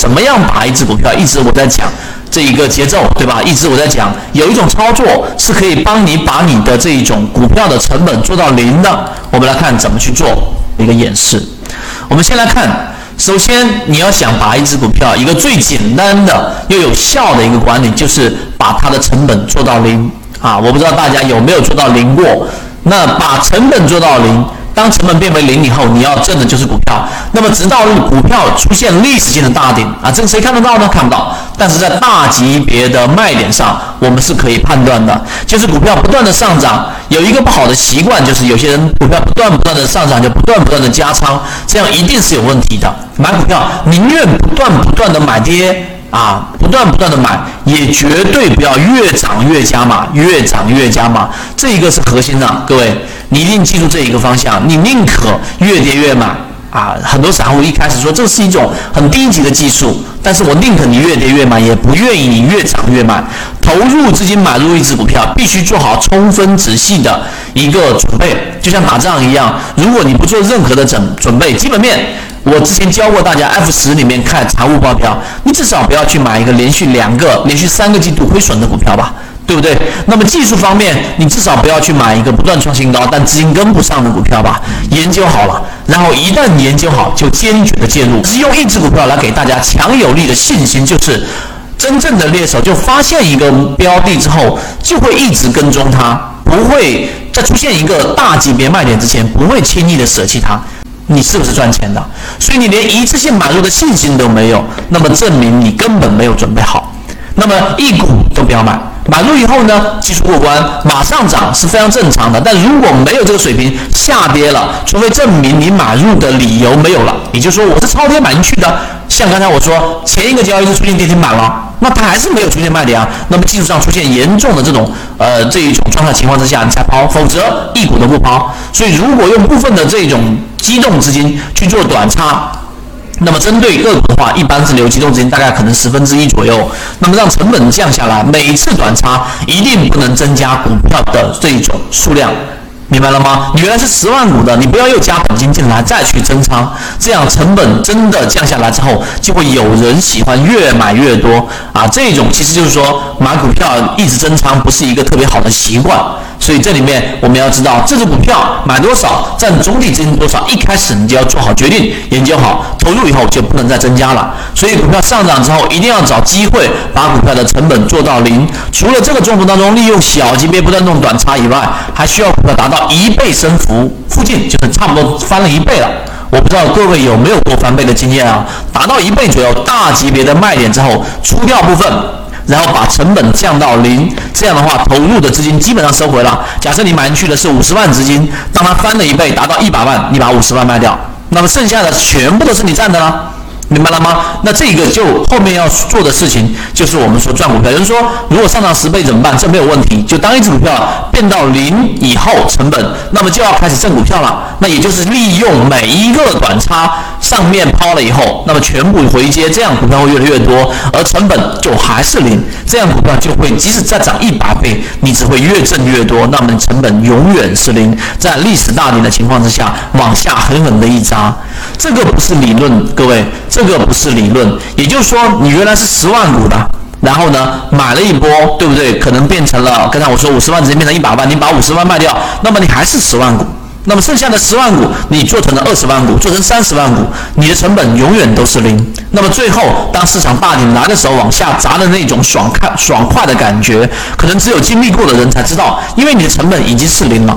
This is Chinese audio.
怎么样把一只股票，一直我在讲这一个节奏，对吧？一直我在讲，有一种操作是可以帮你把你的这一种股票的成本做到零的。我们来看怎么去做一个演示。我们先来看，首先你要想把一只股票，一个最简单的又有效的一个管理，就是把它的成本做到零啊！我不知道大家有没有做到零过？那把成本做到零。当成本变为零以后，你要挣的就是股票。那么，直到股票出现历史性的大顶啊，这个谁看得到呢？看不到。但是在大级别的卖点上，我们是可以判断的。就是股票不断的上涨，有一个不好的习惯，就是有些人股票不断不断的上涨，就不断不断的加仓，这样一定是有问题的。买股票宁愿不断不断的买跌啊，不断不断的买，也绝对不要越涨越加码，越涨越加码，这一个是核心的，各位。你一定记住这一个方向，你宁可越跌越买啊！很多散户一开始说这是一种很低级的技术，但是我宁可你越跌越买，也不愿意你越涨越买。投入资金买入一只股票，必须做好充分仔细的一个准备，就像打仗一样，如果你不做任何的准准备，基本面我之前教过大家，F 十里面看财务报表，你至少不要去买一个连续两个、连续三个季度亏损的股票吧。对不对？那么技术方面，你至少不要去买一个不断创新高但资金跟不上的股票吧。研究好了，然后一旦研究好，就坚决的介入。只用一只股票来给大家强有力的信心，就是真正的猎手就发现一个标的之后，就会一直跟踪它，不会在出现一个大级别卖点之前，不会轻易的舍弃它。你是不是赚钱的？所以你连一次性买入的信心都没有，那么证明你根本没有准备好。那么一股都不要买。买入以后呢，技术过关，马上涨是非常正常的。但如果没有这个水平，下跌了，除非证明你买入的理由没有了，也就是说我是超跌买进去的。像刚才我说，前一个交易日出现跌停板了，那它还是没有出现卖点啊。那么技术上出现严重的这种呃这一种状态情况之下，你才抛，否则一股都不抛。所以如果用部分的这种机动资金去做短差。那么针对个股的话，一般是留机动资金大概可能十分之一左右。那么让成本降下来，每次短差一定不能增加股票的这一种数量，明白了吗？你原来是十万股的，你不要又加本金进来再去增仓，这样成本真的降下来之后，就会有人喜欢越买越多啊。这种其实就是说买股票一直增仓不是一个特别好的习惯。所以这里面我们要知道，这只股票买多少占总体资金多少，一开始你就要做好决定，研究好，投入以后就不能再增加了。所以股票上涨之后，一定要找机会把股票的成本做到零。除了这个中途当中利用小级别不断弄短差以外，还需要股票达到一倍升幅附近，就是差不多翻了一倍了。我不知道各位有没有过翻倍的经验啊？达到一倍左右大级别的卖点之后，出掉部分。然后把成本降到零，这样的话投入的资金基本上收回了。假设你买进去的是五十万资金，当它翻了一倍达到一百万，你把五十万卖掉，那么剩下的全部都是你赚的了。明白了吗？那这个就后面要做的事情，就是我们说赚股票。有人说，如果上涨十倍怎么办？这没有问题，就当一只股票变到零以后成本，那么就要开始挣股票了。那也就是利用每一个短差上面抛了以后，那么全部回接，这样股票会越来越多，而成本就还是零，这样股票就会即使再涨一百倍，你只会越挣越多，那么成本永远是零。在历史大顶的情况之下，往下狠狠的一扎，这个不是理论，各位。这个不是理论，也就是说，你原来是十万股的，然后呢买了一波，对不对？可能变成了刚才我说五十万直接变成一百万，你把五十万卖掉，那么你还是十万股，那么剩下的十万股你做成了二十万股，做成三十万股，你的成本永远都是零。那么最后当市场大顶来的时候，往下砸的那种爽快爽快的感觉，可能只有经历过的人才知道，因为你的成本已经是零了。